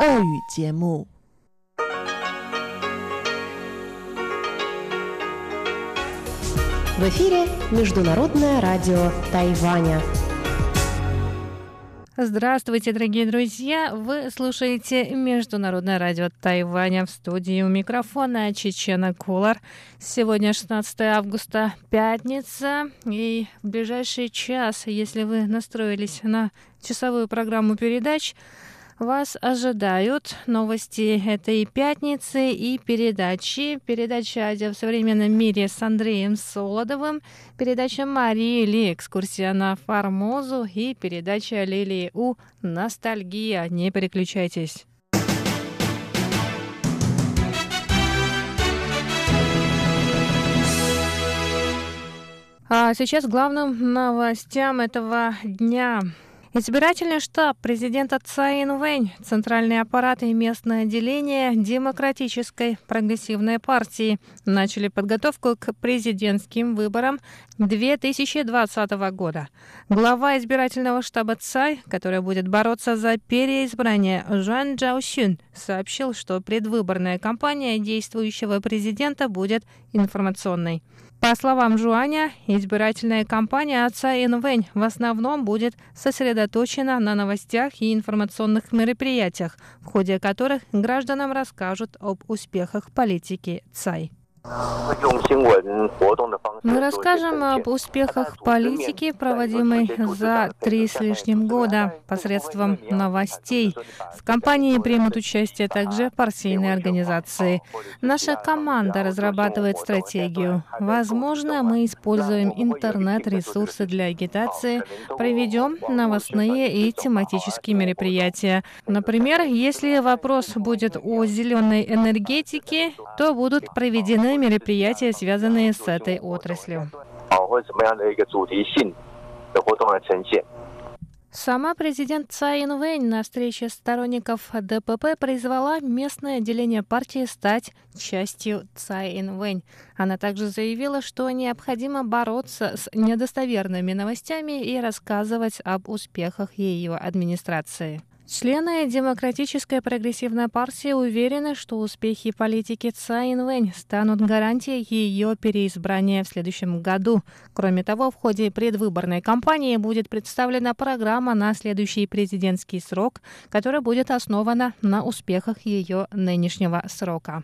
俄语节目。В эфире Международное радио Тайваня. Здравствуйте, дорогие друзья! Вы слушаете Международное радио Тайваня в студии у микрофона Чечена Кулар. Сегодня 16 августа, пятница, и в ближайший час, если вы настроились на часовую программу передач, вас ожидают новости этой пятницы и передачи. Передача «Азия в современном мире» с Андреем Солодовым, передача Марии Ли «Экскурсия на Формозу» и передача Лилии У «Ностальгия». Не переключайтесь. А сейчас главным новостям этого дня. Избирательный штаб президента Цай Инвэнь, центральный аппарат и местное отделение Демократической прогрессивной партии начали подготовку к президентским выборам 2020 года. Глава избирательного штаба Цай, который будет бороться за переизбрание, Жан Джаосюн, сообщил, что предвыборная кампания действующего президента будет информационной. По словам Жуаня, избирательная кампания отца Инвэнь в основном будет сосредоточена на новостях и информационных мероприятиях, в ходе которых гражданам расскажут об успехах политики Цай. Мы расскажем об успехах политики, проводимой за три с лишним года посредством новостей. В кампании примут участие также партийные организации. Наша команда разрабатывает стратегию. Возможно, мы используем интернет-ресурсы для агитации, проведем новостные и тематические мероприятия. Например, если вопрос будет о зеленой энергетике, то будут проведены мероприятия, связанные с этой отраслью. Сама президент Цай Инвэнь на встрече сторонников ДПП призвала местное отделение партии стать частью Цай Инвэнь. Она также заявила, что необходимо бороться с недостоверными новостями и рассказывать об успехах ее администрации. Члены Демократической прогрессивной партии уверены, что успехи политики Цай Инвэнь станут гарантией ее переизбрания в следующем году. Кроме того, в ходе предвыборной кампании будет представлена программа на следующий президентский срок, которая будет основана на успехах ее нынешнего срока.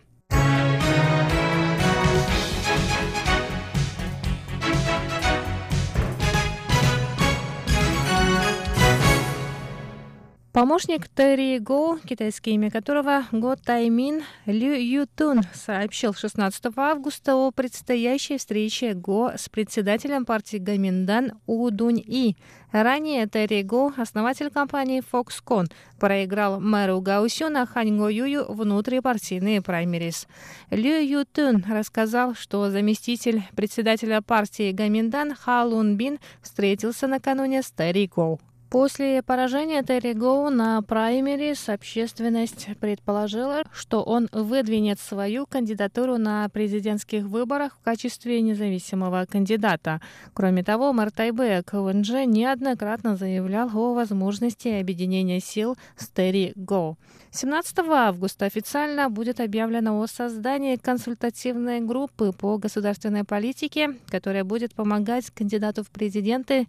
Помощник Терри Го, китайское имя которого Го Таймин Лю Ютун, сообщил 16 августа о предстоящей встрече Го с председателем партии Гаминдан У Дунь И. Ранее Терри Го, основатель компании Foxconn, проиграл мэру Гаусюна Хань Го Юю внутрипартийные праймерис. Лю Ютун рассказал, что заместитель председателя партии Гаминдан Ха Лун Бин встретился накануне с Терри Го. После поражения Терри Гоу на праймерис общественность предположила, что он выдвинет свою кандидатуру на президентских выборах в качестве независимого кандидата. Кроме того, мэр Тайбе КВНЖ неоднократно заявлял о возможности объединения сил с Терри Гоу. 17 августа официально будет объявлено о создании консультативной группы по государственной политике, которая будет помогать кандидату в президенты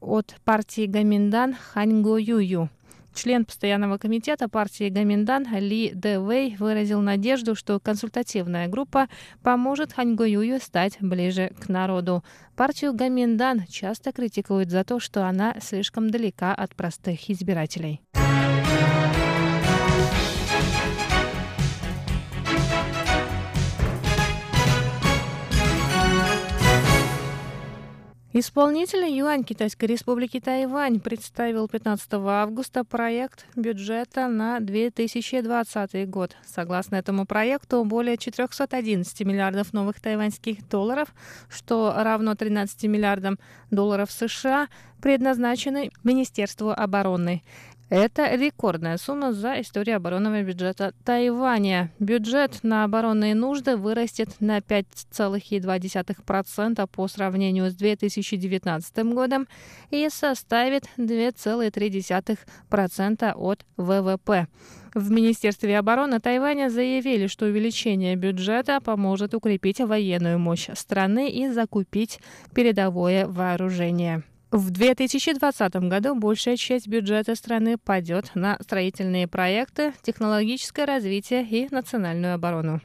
от партии Гаминдан Ханьго Юю. Член постоянного комитета партии Гаминдан Ли Дэ Вэй выразил надежду, что консультативная группа поможет Ханьго Юю стать ближе к народу. Партию Гаминдан часто критикуют за то, что она слишком далека от простых избирателей. Исполнитель Юань Китайской Республики Тайвань представил 15 августа проект бюджета на 2020 год. Согласно этому проекту, более 411 миллиардов новых тайваньских долларов, что равно 13 миллиардам долларов США, предназначены Министерству обороны. Это рекордная сумма за историю оборонного бюджета Тайваня. Бюджет на оборонные нужды вырастет на 5,2% по сравнению с 2019 годом и составит 2,3% от ВВП. В Министерстве обороны Тайваня заявили, что увеличение бюджета поможет укрепить военную мощь страны и закупить передовое вооружение. В 2020 году большая часть бюджета страны пойдет на строительные проекты, технологическое развитие и национальную оборону.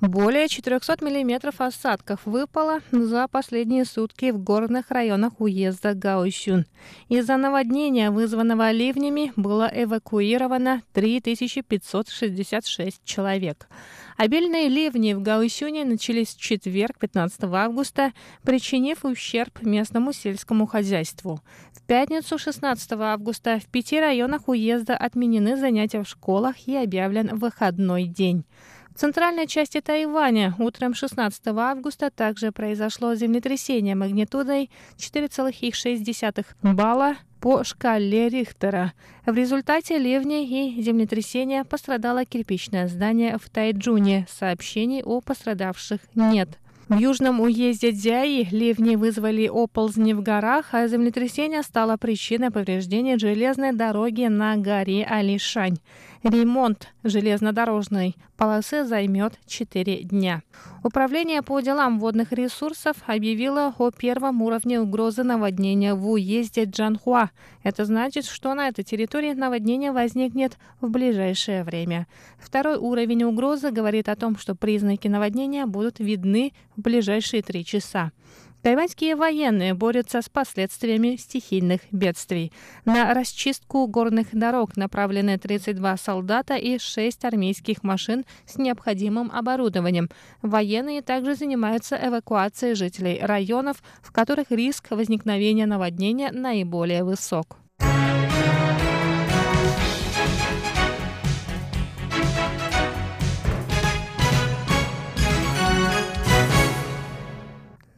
Более 400 миллиметров осадков выпало за последние сутки в горных районах уезда Гаосюн. Из-за наводнения, вызванного ливнями, было эвакуировано 3566 человек. Обильные ливни в Гаусюне начались в четверг, 15 августа, причинив ущерб местному сельскому хозяйству. В пятницу, 16 августа, в пяти районах уезда отменены занятия в школах и объявлен выходной день. В центральной части Тайваня утром 16 августа также произошло землетрясение магнитудой 4,6 балла по шкале Рихтера. В результате ливня и землетрясения пострадало кирпичное здание в Тайджуне. Сообщений о пострадавших нет. В южном уезде Дзяи ливни вызвали оползни в горах, а землетрясение стало причиной повреждения железной дороги на горе Алишань. Ремонт железнодорожной полосы займет 4 дня. Управление по делам водных ресурсов объявило о первом уровне угрозы наводнения в уезде Джанхуа. Это значит, что на этой территории наводнение возникнет в ближайшее время. Второй уровень угрозы говорит о том, что признаки наводнения будут видны в ближайшие три часа. Тайваньские военные борются с последствиями стихийных бедствий. На расчистку горных дорог направлены 32 солдата и 6 армейских машин с необходимым оборудованием. Военные также занимаются эвакуацией жителей районов, в которых риск возникновения наводнения наиболее высок.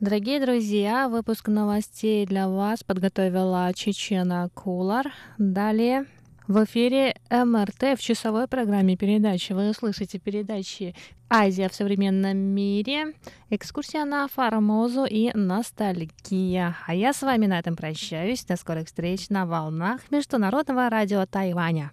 Дорогие друзья, выпуск новостей для вас подготовила Чечена Кулар. Далее в эфире МРТ в часовой программе передачи вы услышите передачи «Азия в современном мире», «Экскурсия на Формозу» и «Ностальгия». А я с вами на этом прощаюсь. До скорых встреч на волнах Международного радио Тайваня.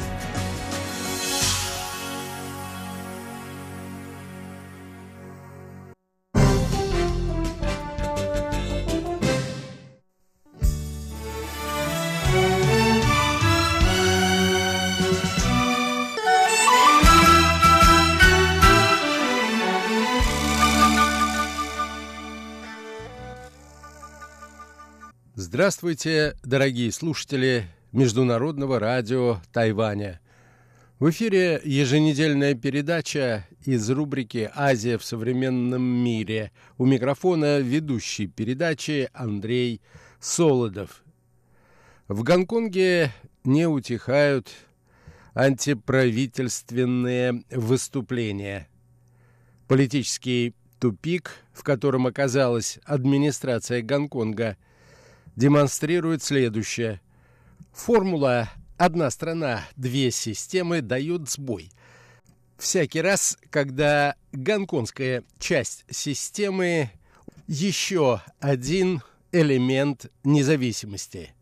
Здравствуйте, дорогие слушатели Международного радио Тайваня. В эфире еженедельная передача из рубрики «Азия в современном мире». У микрофона ведущий передачи Андрей Солодов. В Гонконге не утихают антиправительственные выступления. Политический тупик, в котором оказалась администрация Гонконга – демонстрирует следующее. Формула «одна страна, две системы» дает сбой. Всякий раз, когда гонконгская часть системы еще один элемент независимости.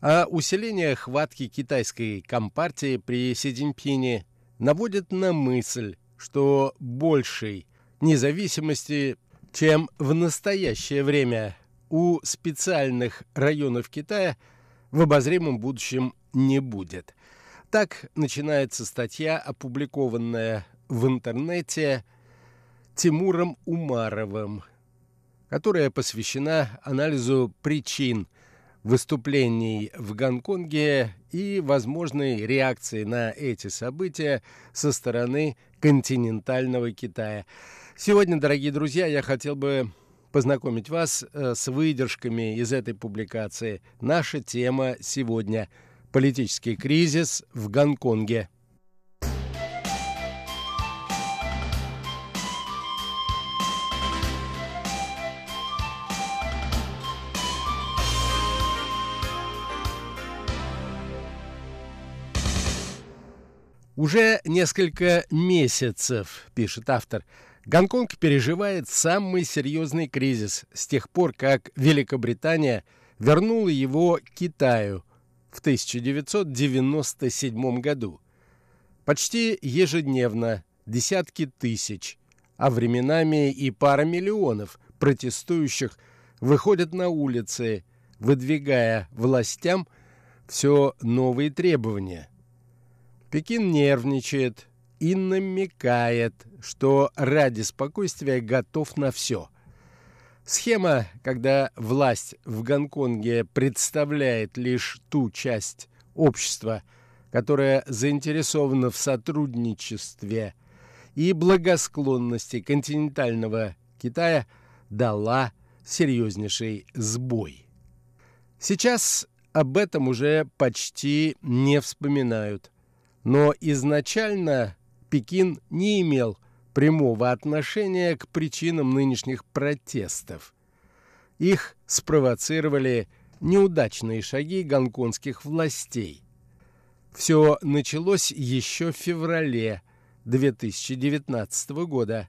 А усиление хватки китайской компартии при Си Цзиньпине наводит на мысль, что большей независимости, чем в настоящее время у специальных районов Китая в обозримом будущем не будет. Так начинается статья, опубликованная в интернете Тимуром Умаровым, которая посвящена анализу причин выступлений в Гонконге и возможной реакции на эти события со стороны континентального Китая. Сегодня, дорогие друзья, я хотел бы познакомить вас э, с выдержками из этой публикации. Наша тема сегодня – политический кризис в Гонконге. Уже несколько месяцев, пишет автор, Гонконг переживает самый серьезный кризис с тех пор, как Великобритания вернула его Китаю в 1997 году. Почти ежедневно десятки тысяч, а временами и пара миллионов протестующих выходят на улицы, выдвигая властям все новые требования. Пекин нервничает и намекает, что ради спокойствия готов на все. Схема, когда власть в Гонконге представляет лишь ту часть общества, которая заинтересована в сотрудничестве и благосклонности континентального Китая, дала серьезнейший сбой. Сейчас об этом уже почти не вспоминают – но изначально Пекин не имел прямого отношения к причинам нынешних протестов. Их спровоцировали неудачные шаги гонконгских властей. Все началось еще в феврале 2019 года,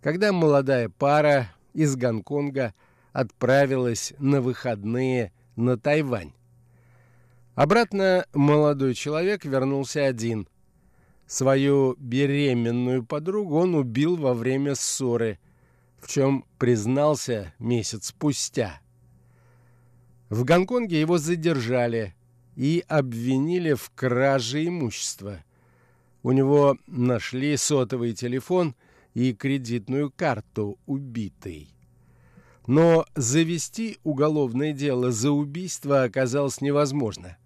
когда молодая пара из Гонконга отправилась на выходные на Тайвань. Обратно молодой человек вернулся один. Свою беременную подругу он убил во время ссоры, в чем признался месяц спустя. В Гонконге его задержали и обвинили в краже имущества. У него нашли сотовый телефон и кредитную карту убитой. Но завести уголовное дело за убийство оказалось невозможно –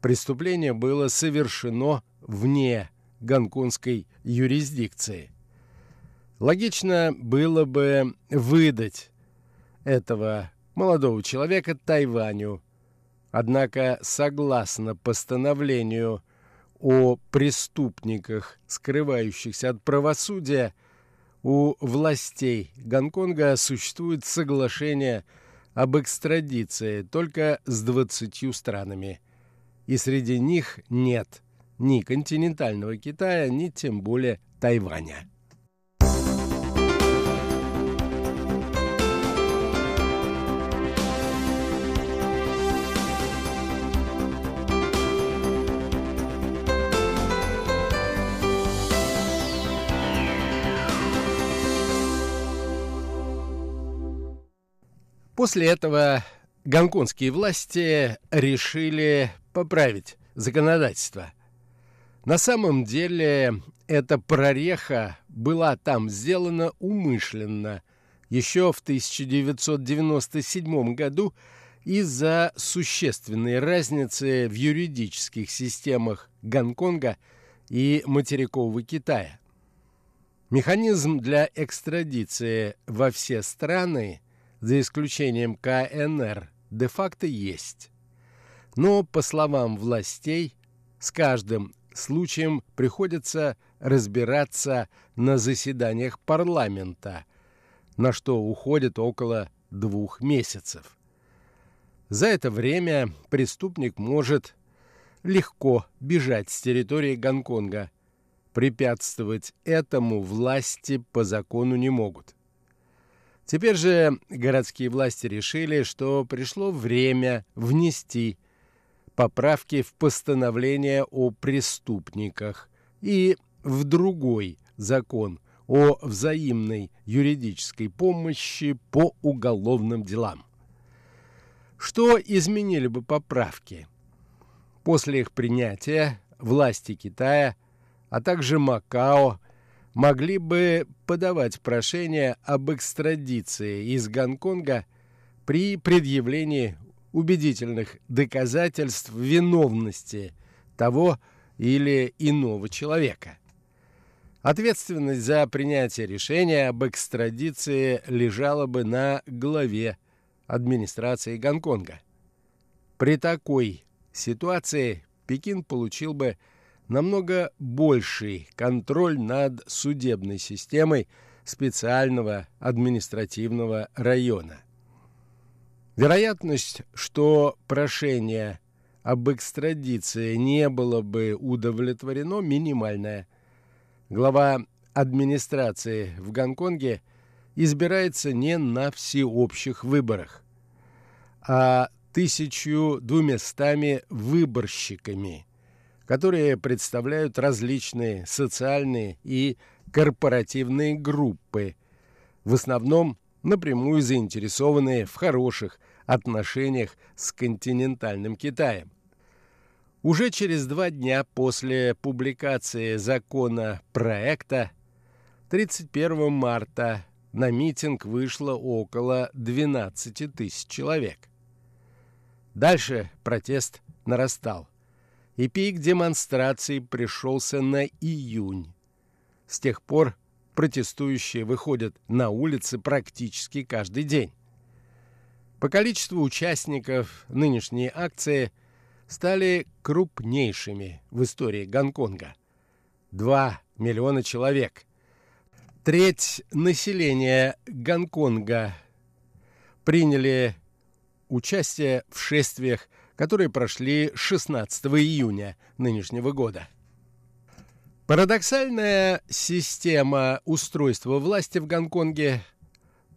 преступление было совершено вне гонконгской юрисдикции. Логично было бы выдать этого молодого человека Тайваню. Однако, согласно постановлению о преступниках, скрывающихся от правосудия, у властей Гонконга существует соглашение об экстрадиции только с двадцатью странами – и среди них нет ни континентального Китая, ни тем более Тайваня. После этого гонконгские власти решили поправить законодательство. На самом деле эта прореха была там сделана умышленно еще в 1997 году из-за существенной разницы в юридических системах Гонконга и материкового Китая. Механизм для экстрадиции во все страны, за исключением КНР, де-факто есть. Но, по словам властей, с каждым случаем приходится разбираться на заседаниях парламента, на что уходит около двух месяцев. За это время преступник может легко бежать с территории Гонконга. Препятствовать этому власти по закону не могут. Теперь же городские власти решили, что пришло время внести поправки в постановление о преступниках и в другой закон о взаимной юридической помощи по уголовным делам. Что изменили бы поправки? После их принятия власти Китая, а также Макао могли бы подавать прошение об экстрадиции из Гонконга при предъявлении убедительных доказательств виновности того или иного человека. Ответственность за принятие решения об экстрадиции лежала бы на главе администрации Гонконга. При такой ситуации Пекин получил бы намного больший контроль над судебной системой специального административного района. Вероятность, что прошение об экстрадиции не было бы удовлетворено, минимальная. Глава администрации в Гонконге избирается не на всеобщих выборах, а тысячу двумястами выборщиками, которые представляют различные социальные и корпоративные группы, в основном напрямую заинтересованные в хороших отношениях с континентальным Китаем. Уже через два дня после публикации закона проекта 31 марта на митинг вышло около 12 тысяч человек. Дальше протест нарастал, и пик демонстраций пришелся на июнь. С тех пор протестующие выходят на улицы практически каждый день. По количеству участников нынешние акции стали крупнейшими в истории Гонконга. 2 миллиона человек. Треть населения Гонконга приняли участие в шествиях, которые прошли 16 июня нынешнего года. Парадоксальная система устройства власти в Гонконге,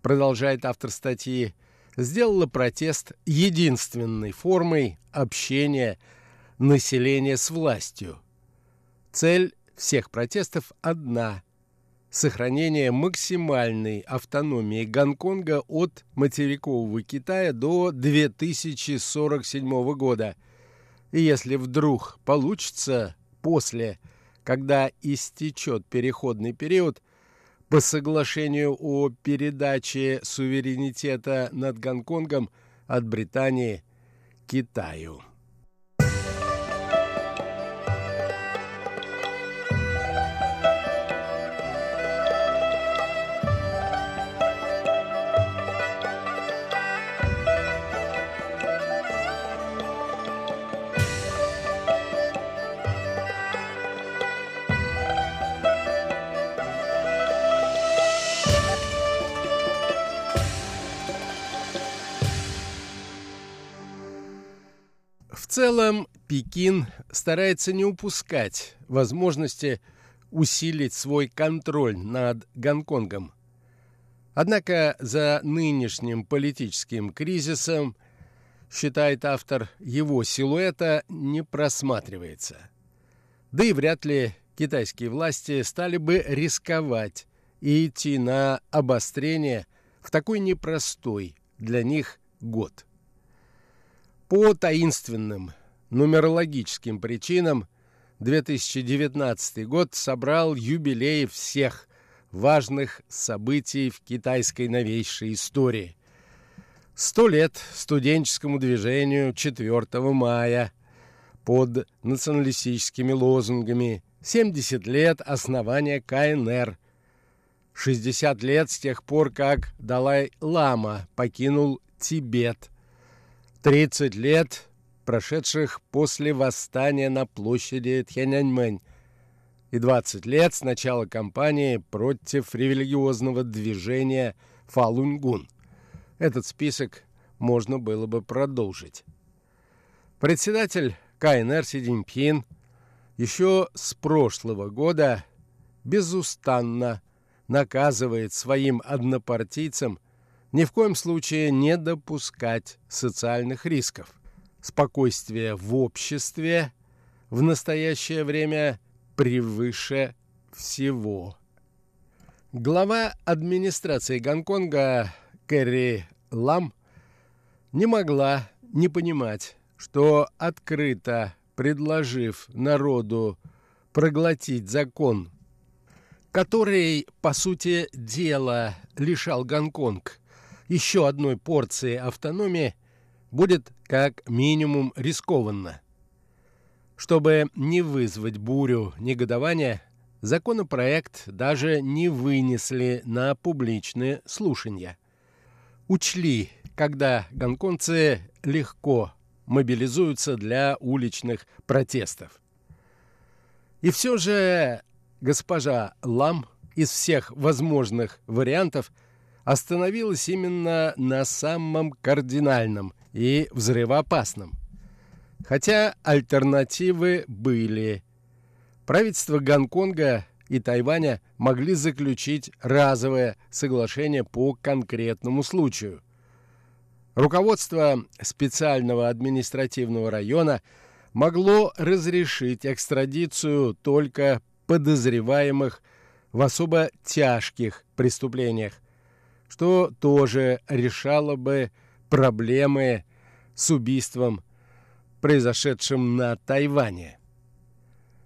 продолжает автор статьи, сделала протест единственной формой общения населения с властью. Цель всех протестов одна – сохранение максимальной автономии Гонконга от материкового Китая до 2047 года. И если вдруг получится после, когда истечет переходный период – по соглашению о передаче суверенитета над Гонконгом от Британии Китаю. Целом Пекин старается не упускать возможности усилить свой контроль над Гонконгом. Однако за нынешним политическим кризисом, считает автор, его силуэта не просматривается. Да и вряд ли китайские власти стали бы рисковать и идти на обострение в такой непростой для них год. По таинственным нумерологическим причинам 2019 год собрал юбилеи всех важных событий в китайской новейшей истории. Сто лет студенческому движению 4 мая под националистическими лозунгами, 70 лет основания КНР, 60 лет с тех пор, как Далай-Лама покинул Тибет – 30 лет, прошедших после восстания на площади Тхяньаньмэнь, и 20 лет с начала кампании против религиозного движения Фалунгун. Этот список можно было бы продолжить. Председатель КНР Си Цзиньпин еще с прошлого года безустанно наказывает своим однопартийцам ни в коем случае не допускать социальных рисков. Спокойствие в обществе в настоящее время превыше всего. Глава администрации Гонконга Кэрри Лам не могла не понимать, что открыто предложив народу проглотить закон, который, по сути дела, лишал Гонконг еще одной порции автономии будет как минимум рискованно. Чтобы не вызвать бурю негодования, Законопроект даже не вынесли на публичные слушания. Учли, когда гонконгцы легко мобилизуются для уличных протестов. И все же госпожа Лам из всех возможных вариантов остановилась именно на самом кардинальном и взрывоопасном. Хотя альтернативы были – Правительства Гонконга и Тайваня могли заключить разовое соглашение по конкретному случаю. Руководство специального административного района могло разрешить экстрадицию только подозреваемых в особо тяжких преступлениях, что тоже решало бы проблемы с убийством, произошедшим на Тайване.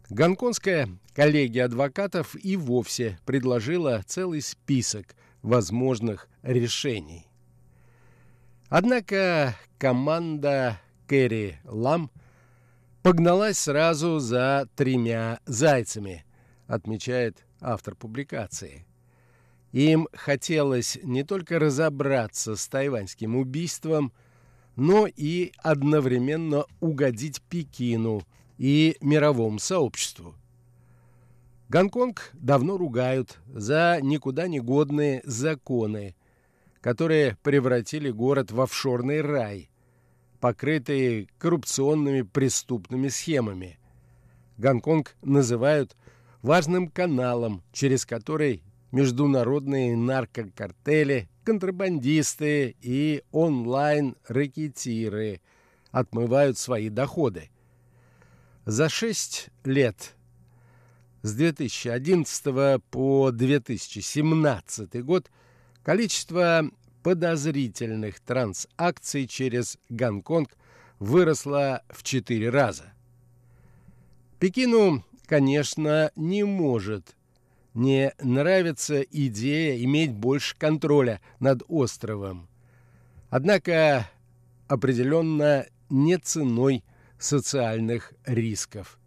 Гонконгская коллегия адвокатов и вовсе предложила целый список возможных решений. Однако команда Кэрри Лам погналась сразу за тремя зайцами, отмечает автор публикации. Им хотелось не только разобраться с тайваньским убийством, но и одновременно угодить Пекину – и мировому сообществу. Гонконг давно ругают за никуда не годные законы, которые превратили город в офшорный рай, покрытый коррупционными преступными схемами. Гонконг называют важным каналом, через который международные наркокартели, контрабандисты и онлайн-рэкетиры отмывают свои доходы – за шесть лет с 2011 по 2017 год количество подозрительных транзакций через Гонконг выросло в четыре раза. Пекину, конечно, не может не нравится идея иметь больше контроля над островом. Однако определенно не ценой социальных рисков.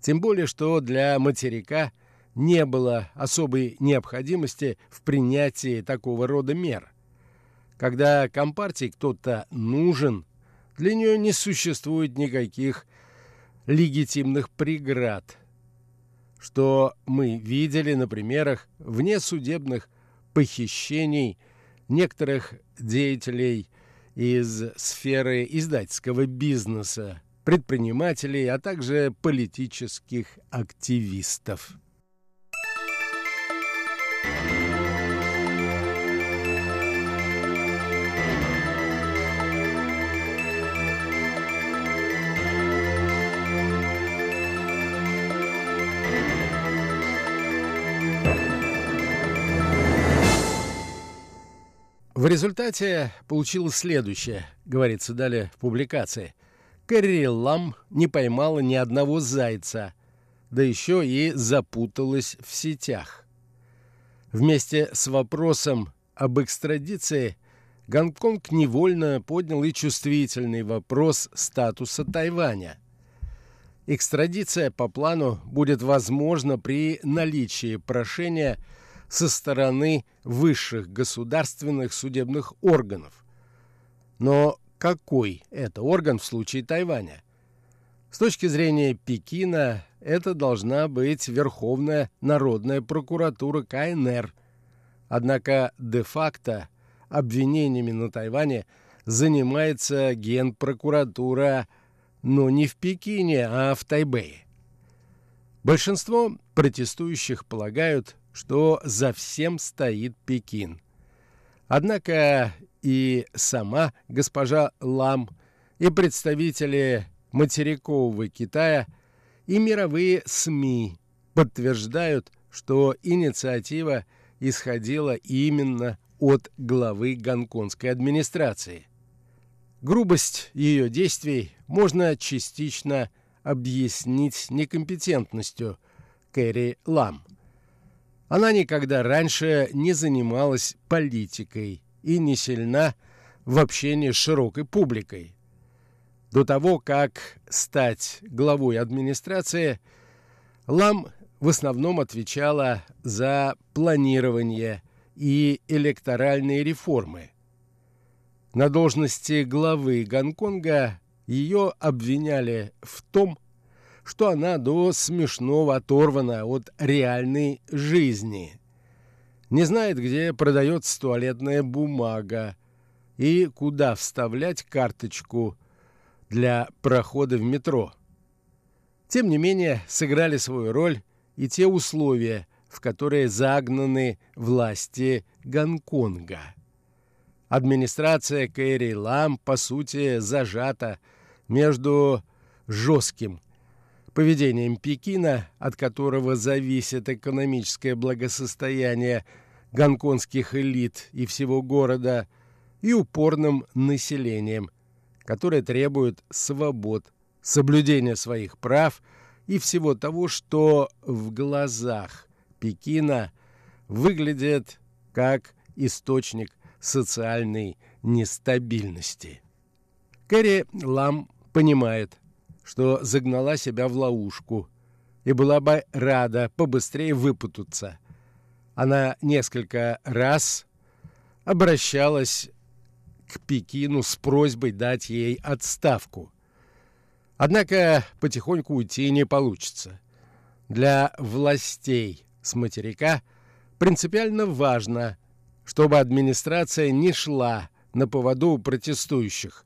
Тем более, что для материка не было особой необходимости в принятии такого рода мер. Когда Компартии кто-то нужен, для нее не существует никаких легитимных преград, что мы видели на примерах внесудебных похищений некоторых деятелей из сферы издательского бизнеса, предпринимателей, а также политических активистов. В результате получилось следующее, говорится далее в публикации. Кэрри Лам не поймала ни одного зайца, да еще и запуталась в сетях. Вместе с вопросом об экстрадиции Гонконг невольно поднял и чувствительный вопрос статуса Тайваня. Экстрадиция по плану будет возможна при наличии прошения – со стороны высших государственных судебных органов. Но какой это орган в случае Тайваня? С точки зрения Пекина, это должна быть Верховная народная прокуратура КНР. Однако де-факто обвинениями на Тайване занимается Генпрокуратура, но не в Пекине, а в Тайбэе. Большинство протестующих полагают, что за всем стоит Пекин. Однако и сама госпожа Лам, и представители материкового Китая, и мировые СМИ подтверждают, что инициатива исходила именно от главы гонконгской администрации. Грубость ее действий можно частично объяснить некомпетентностью Кэрри Лам – она никогда раньше не занималась политикой и не сильна в общении с широкой публикой. До того, как стать главой администрации, Лам в основном отвечала за планирование и электоральные реформы. На должности главы Гонконга ее обвиняли в том, что она до смешного оторвана от реальной жизни. Не знает, где продается туалетная бумага и куда вставлять карточку для прохода в метро. Тем не менее, сыграли свою роль и те условия, в которые загнаны власти Гонконга. Администрация Кэрри Лам, по сути, зажата между жестким поведением Пекина, от которого зависит экономическое благосостояние гонконгских элит и всего города, и упорным населением, которое требует свобод, соблюдения своих прав и всего того, что в глазах Пекина выглядит как источник социальной нестабильности. Кэрри Лам понимает, что загнала себя в ловушку и была бы рада побыстрее выпутаться. Она несколько раз обращалась к Пекину с просьбой дать ей отставку. Однако потихоньку уйти не получится. Для властей с материка принципиально важно, чтобы администрация не шла на поводу протестующих.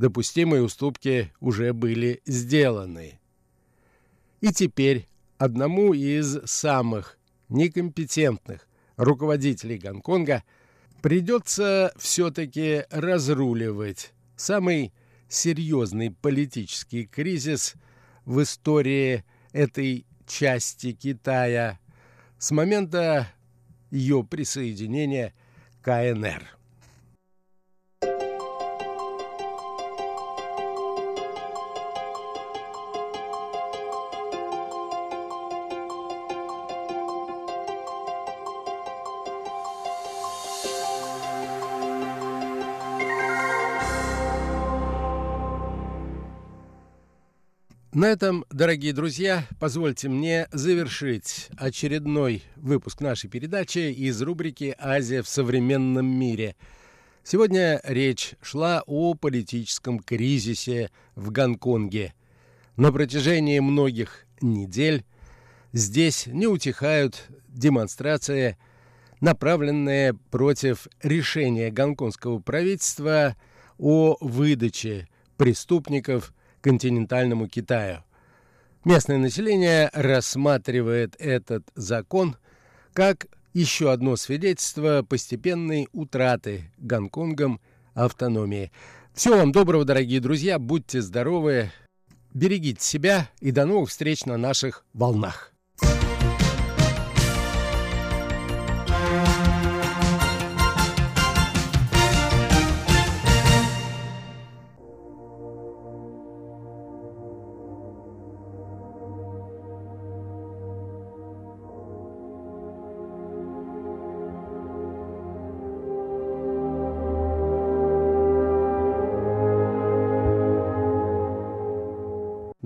Допустимые уступки уже были сделаны. И теперь одному из самых некомпетентных руководителей Гонконга придется все-таки разруливать самый серьезный политический кризис в истории этой части Китая с момента ее присоединения к КНР. На этом, дорогие друзья, позвольте мне завершить очередной выпуск нашей передачи из рубрики «Азия в современном мире». Сегодня речь шла о политическом кризисе в Гонконге. На протяжении многих недель здесь не утихают демонстрации, направленные против решения гонконгского правительства о выдаче преступников – континентальному Китаю. Местное население рассматривает этот закон как еще одно свидетельство постепенной утраты Гонконгом автономии. Всего вам доброго, дорогие друзья, будьте здоровы, берегите себя и до новых встреч на наших волнах.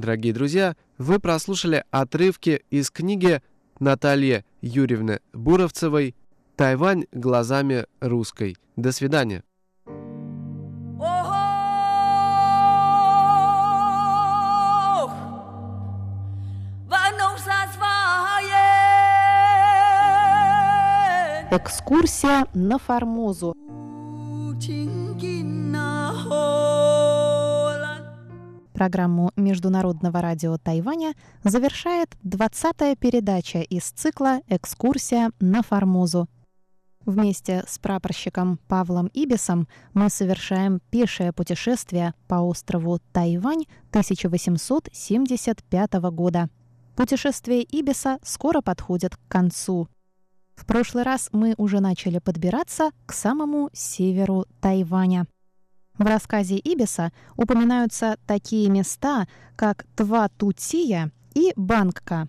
Дорогие друзья, вы прослушали отрывки из книги Натальи Юрьевны Буровцевой «Тайвань глазами русской». До свидания. Экскурсия на Формозу. Программу Международного радио Тайваня завершает 20-я передача из цикла «Экскурсия на Формозу». Вместе с прапорщиком Павлом Ибисом мы совершаем пешее путешествие по острову Тайвань 1875 года. Путешествие Ибиса скоро подходит к концу. В прошлый раз мы уже начали подбираться к самому северу Тайваня. В рассказе Ибиса упоминаются такие места, как Тватутия и Бангка.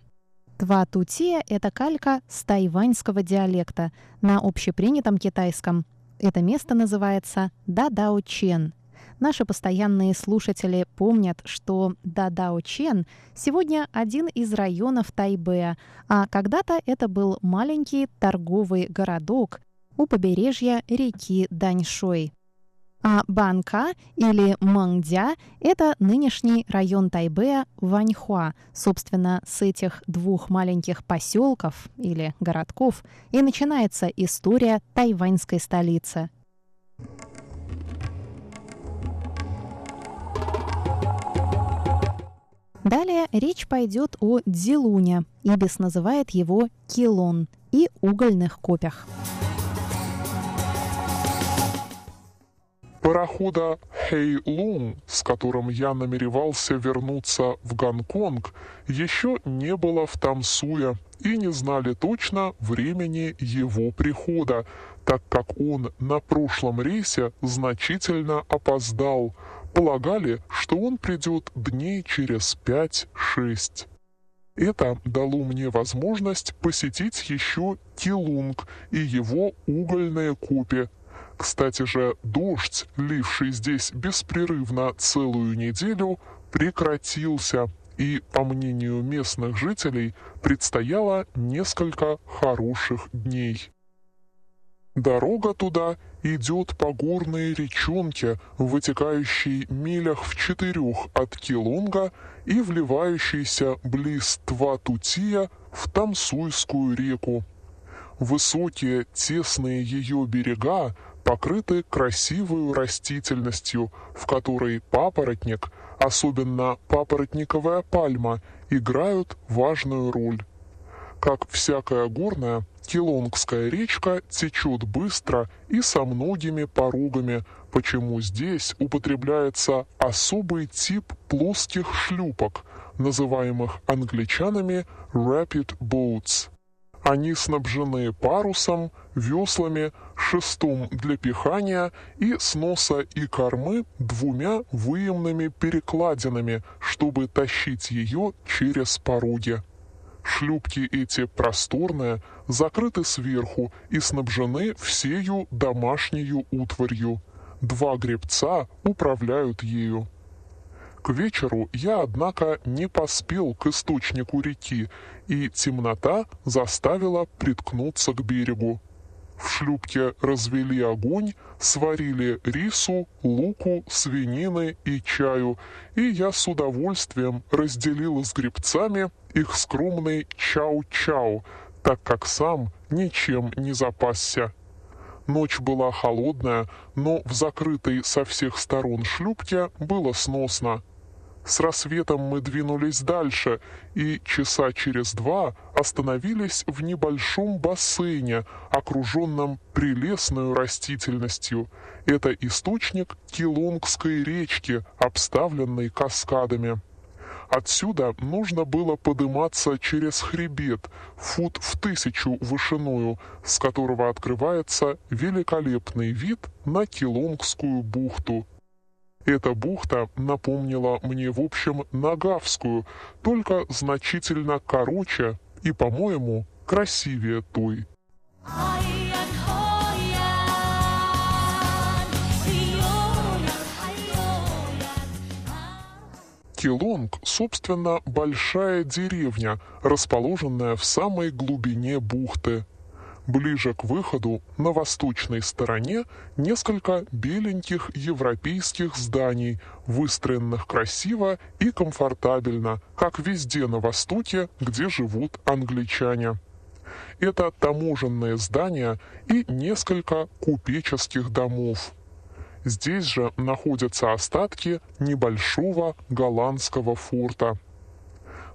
Тватутия — это калька с тайваньского диалекта на общепринятом китайском. Это место называется Дадао Чен. Наши постоянные слушатели помнят, что Дадао-Чен сегодня один из районов Тайбэя, а когда-то это был маленький торговый городок у побережья реки Даньшой. А Банка или Мангдя – это нынешний район Тайбэя Ваньхуа. Собственно, с этих двух маленьких поселков или городков и начинается история тайваньской столицы. Далее речь пойдет о Дилуне. Ибис называет его Килон и угольных копях. Парохода Хэйлун, с которым я намеревался вернуться в Гонконг, еще не было в Тамсуе и не знали точно времени его прихода, так как он на прошлом рейсе значительно опоздал. Полагали, что он придет дней через пять-шесть. Это дало мне возможность посетить еще Килунг и его угольные копи, кстати же, дождь, ливший здесь беспрерывно целую неделю, прекратился, и, по мнению местных жителей, предстояло несколько хороших дней. Дорога туда идет по горной речонке, вытекающей милях в четырех от Килонга и вливающейся близ Тватутия в Тамсуйскую реку. Высокие, тесные ее берега покрыты красивой растительностью, в которой папоротник, особенно папоротниковая пальма, играют важную роль. Как всякая горная, Килонгская речка течет быстро и со многими порогами, почему здесь употребляется особый тип плоских шлюпок, называемых англичанами «rapid boats». Они снабжены парусом, веслами, шестом для пихания и с носа и кормы двумя выемными перекладинами, чтобы тащить ее через пороги. Шлюпки эти просторные, закрыты сверху и снабжены всею домашнею утварью. Два гребца управляют ею. К вечеру я, однако, не поспел к источнику реки, и темнота заставила приткнуться к берегу. В шлюпке развели огонь, сварили рису, луку, свинины и чаю, и я с удовольствием разделил с гребцами их скромный чау-чау, так как сам ничем не запасся. Ночь была холодная, но в закрытой со всех сторон шлюпке было сносно. С рассветом мы двинулись дальше и часа через два остановились в небольшом бассейне, окруженном прелестной растительностью. Это источник Килонгской речки, обставленной каскадами. Отсюда нужно было подниматься через хребет, фут в тысячу вышиною, с которого открывается великолепный вид на Килонгскую бухту. Эта бухта напомнила мне, в общем, Нагавскую, только значительно короче и, по-моему, красивее той. Килонг, собственно, большая деревня, расположенная в самой глубине бухты. Ближе к выходу, на восточной стороне, несколько беленьких европейских зданий, выстроенных красиво и комфортабельно, как везде на Востоке, где живут англичане. Это таможенные здания и несколько купеческих домов. Здесь же находятся остатки небольшого голландского форта –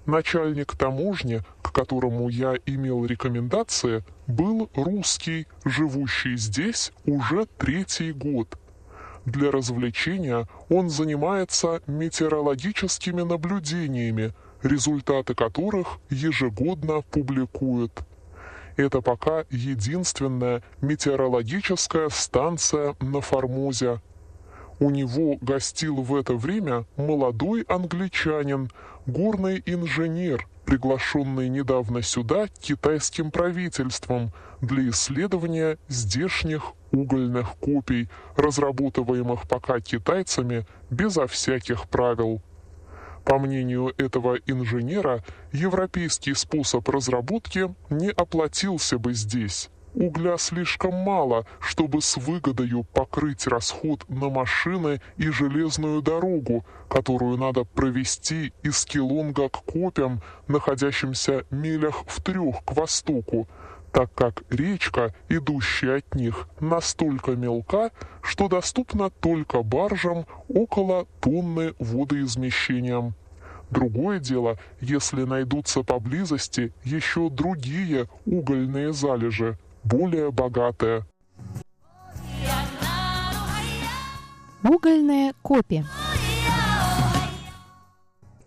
Начальник таможни, к которому я имел рекомендации, был русский, живущий здесь уже третий год. Для развлечения он занимается метеорологическими наблюдениями, результаты которых ежегодно публикует. Это пока единственная метеорологическая станция на Формозе. У него гостил в это время молодой англичанин, горный инженер, приглашенный недавно сюда китайским правительством для исследования здешних угольных копий, разработываемых пока китайцами безо всяких правил. По мнению этого инженера, европейский способ разработки не оплатился бы здесь. Угля слишком мало, чтобы с выгодою покрыть расход на машины и железную дорогу, которую надо провести из Килонга к Копям, находящимся милях в трех к востоку, так как речка, идущая от них, настолько мелка, что доступна только баржам около тонны водоизмещением. Другое дело, если найдутся поблизости еще другие угольные залежи, более богатые. Угольные копи.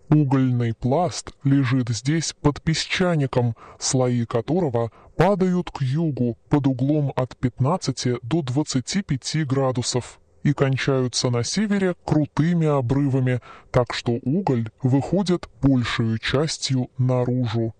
Угольный пласт лежит здесь под песчаником, слои которого падают к югу под углом от 15 до 25 градусов и кончаются на севере крутыми обрывами, так что уголь выходит большую частью наружу.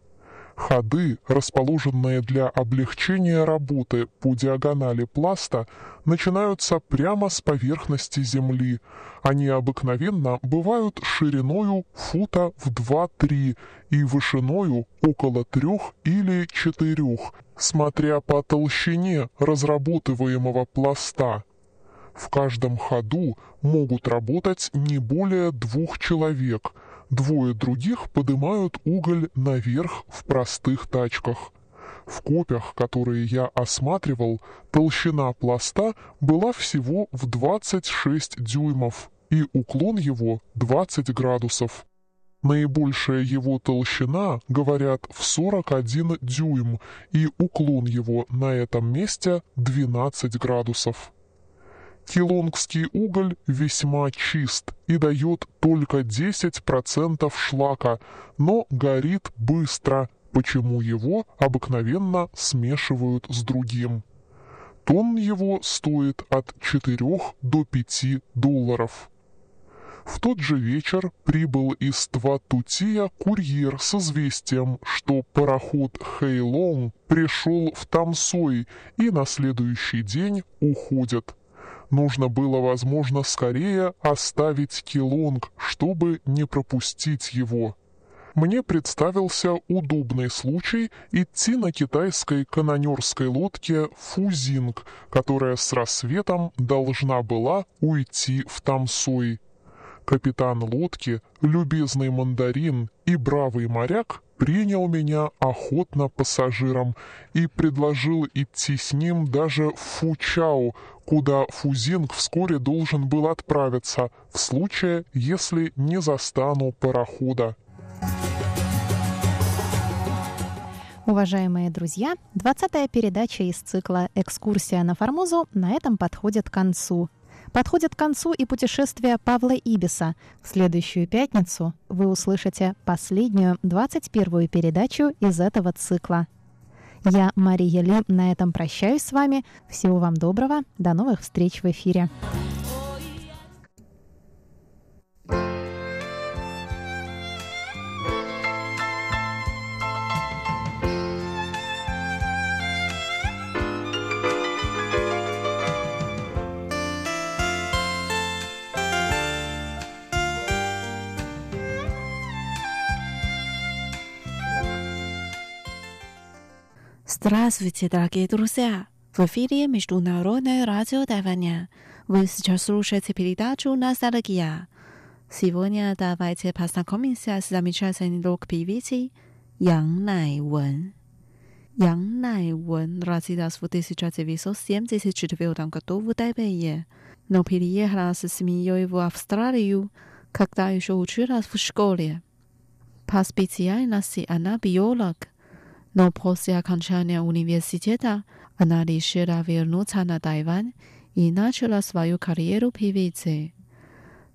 Ходы, расположенные для облегчения работы по диагонали пласта, начинаются прямо с поверхности земли. Они обыкновенно бывают шириною фута в 2-3 и вышиною около 3 или 4, смотря по толщине разработываемого пласта. В каждом ходу могут работать не более двух человек – Двое других поднимают уголь наверх в простых тачках. В копях, которые я осматривал, толщина пласта была всего в 26 дюймов, и уклон его 20 градусов. Наибольшая его толщина, говорят, в 41 дюйм, и уклон его на этом месте 12 градусов. Килонгский уголь весьма чист и дает только 10% шлака, но горит быстро, почему его обыкновенно смешивают с другим. Тонн его стоит от 4 до 5 долларов. В тот же вечер прибыл из Тватутия курьер с известием, что пароход Хэйлонг пришел в Тамсой и на следующий день уходит. Нужно было, возможно, скорее оставить Килонг, чтобы не пропустить его. Мне представился удобный случай идти на китайской канонерской лодке «Фузинг», которая с рассветом должна была уйти в Тамсой. Капитан лодки, любезный мандарин и бравый моряк принял меня охотно пассажиром и предложил идти с ним даже в Фучао, куда Фузинг вскоре должен был отправиться, в случае, если не застану парохода. Уважаемые друзья, 20-я передача из цикла «Экскурсия на Формозу» на этом подходит к концу. Подходит к концу и путешествие Павла Ибиса. В следующую пятницу вы услышите последнюю, 21-ю передачу из этого цикла. Я, Мария Ли, на этом прощаюсь с вами. Всего вам доброго. До новых встреч в эфире. Здравствуйте, дорогие друзья! В эфире Международное радио Тайваня. Вы сейчас слушаете передачу «Ностальгия». Сегодня давайте познакомимся с замечательной рок-певицей Ян Найвен. Ян Найвен родилась в 1974 году в Тайбэе, но переехала с семьей в Австралию, когда еще училась в школе. По специальности она биолог – но после окончания университета она решила вернуться на Тайвань и начала свою карьеру певицы.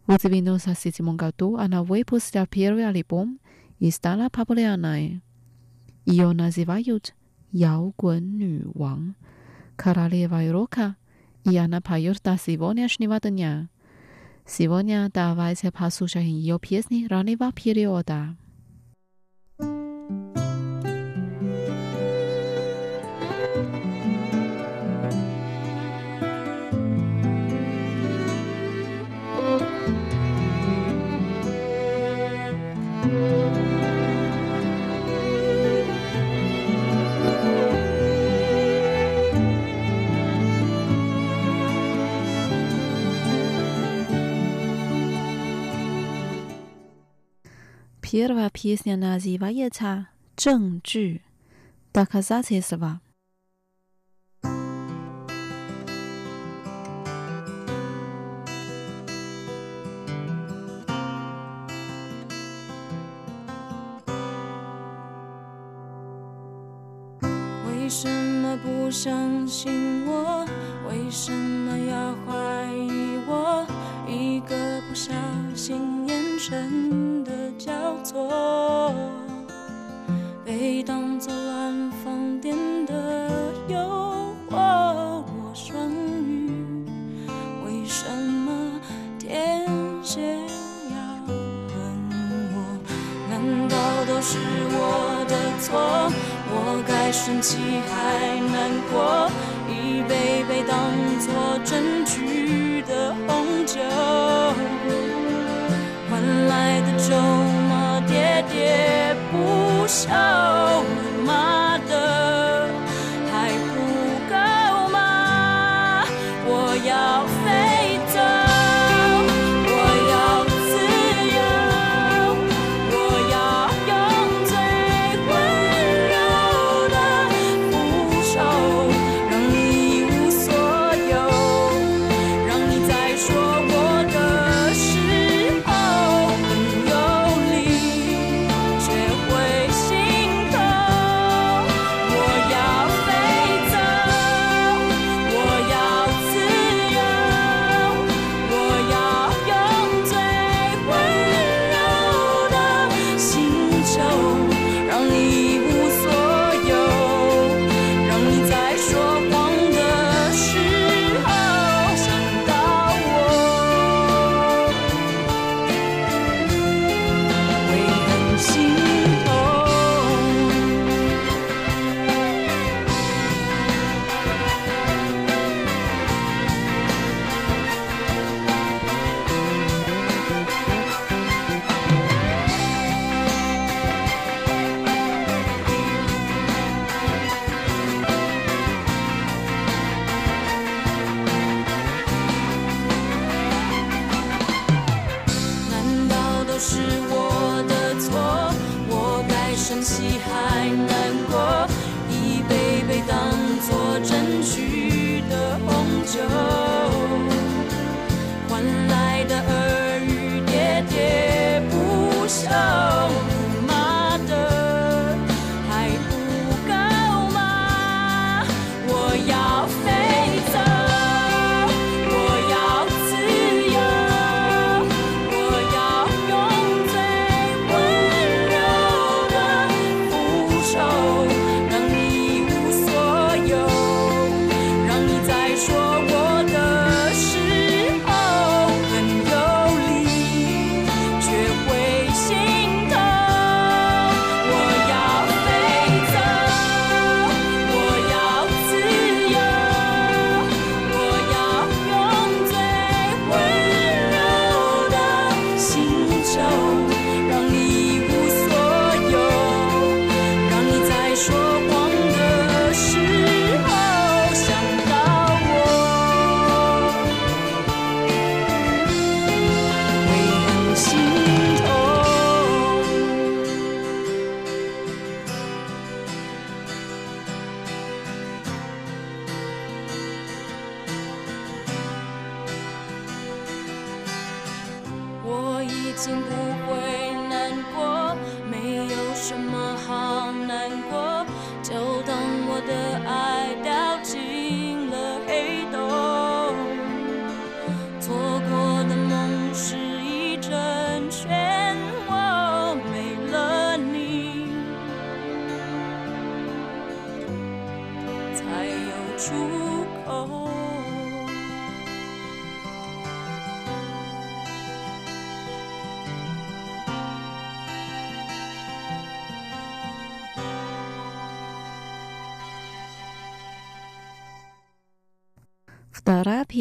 В 1997 году она выпустила первый альбом и стала популярной. Ее называют «Яогун Нюван» – королева рока, и она поет до сегодняшнего дня. Сегодня давайте послушаем ее песни раннего периода. Первая песня называется "Доказательства".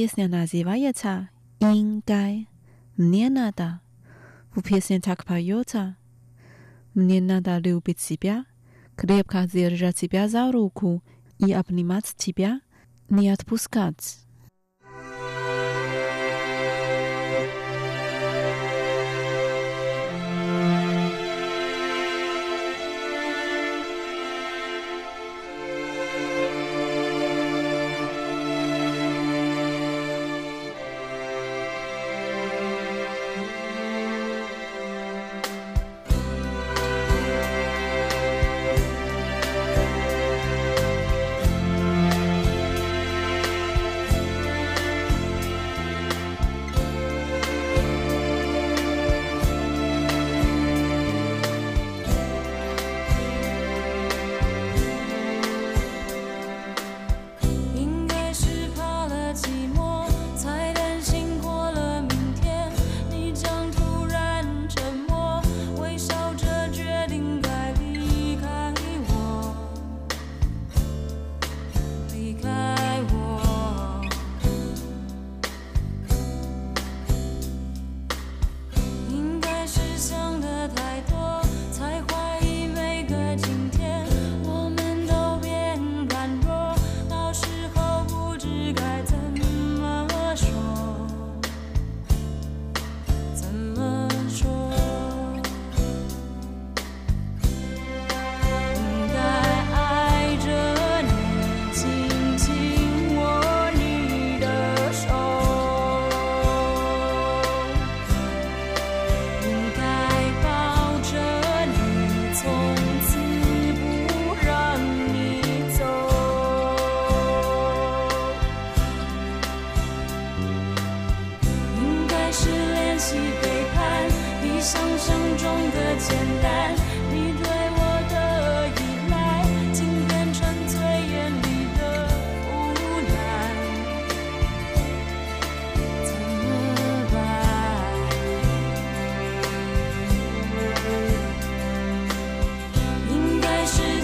Песня называется "Ингай", мне надо. В песне так поется. Мне надо любить себя, крепко держать тебя за руку и обнимать тебя, не отпускать.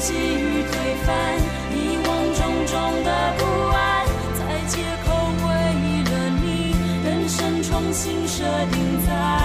急于推翻遗忘种种的不安在街口为了你人生重新设定在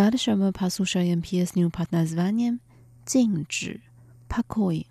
Dlaczego posłuchałem pieśni pod nazwaniem Jingzhi Pokój.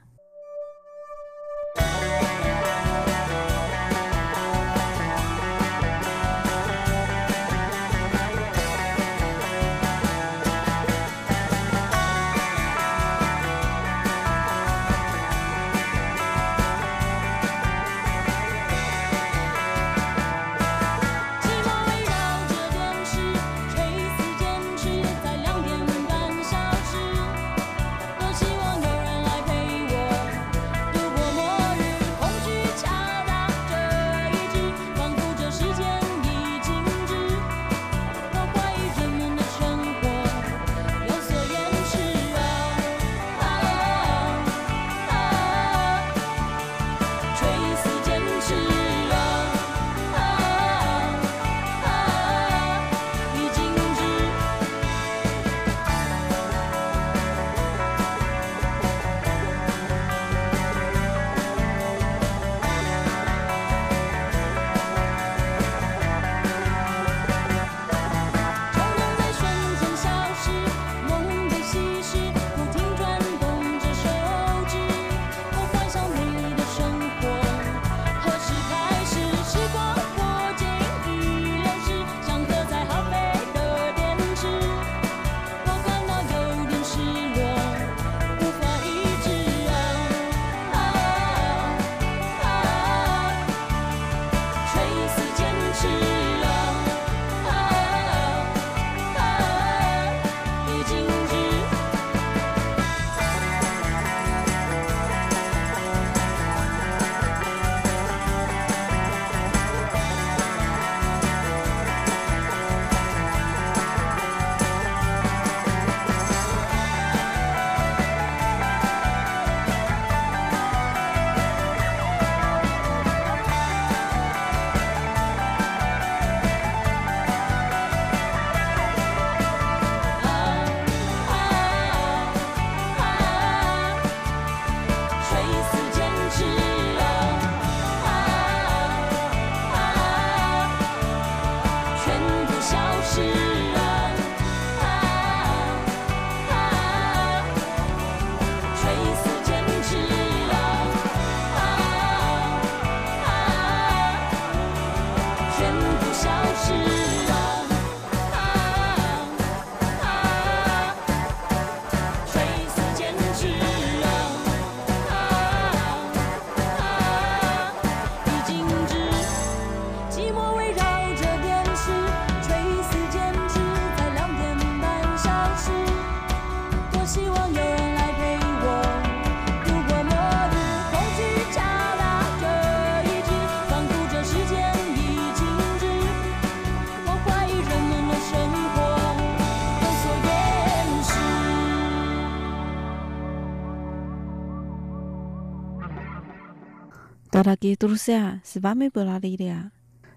Дорогие друзья, с вами была Лилия.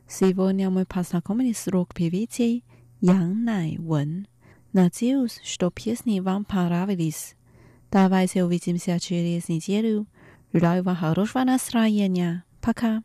Сегодня мы познакомились с рок-певицей Ян Най Вен. Надеюсь, что песни вам понравились. Давайте увидимся через неделю. Желаю вам хорошего настроения. Пока.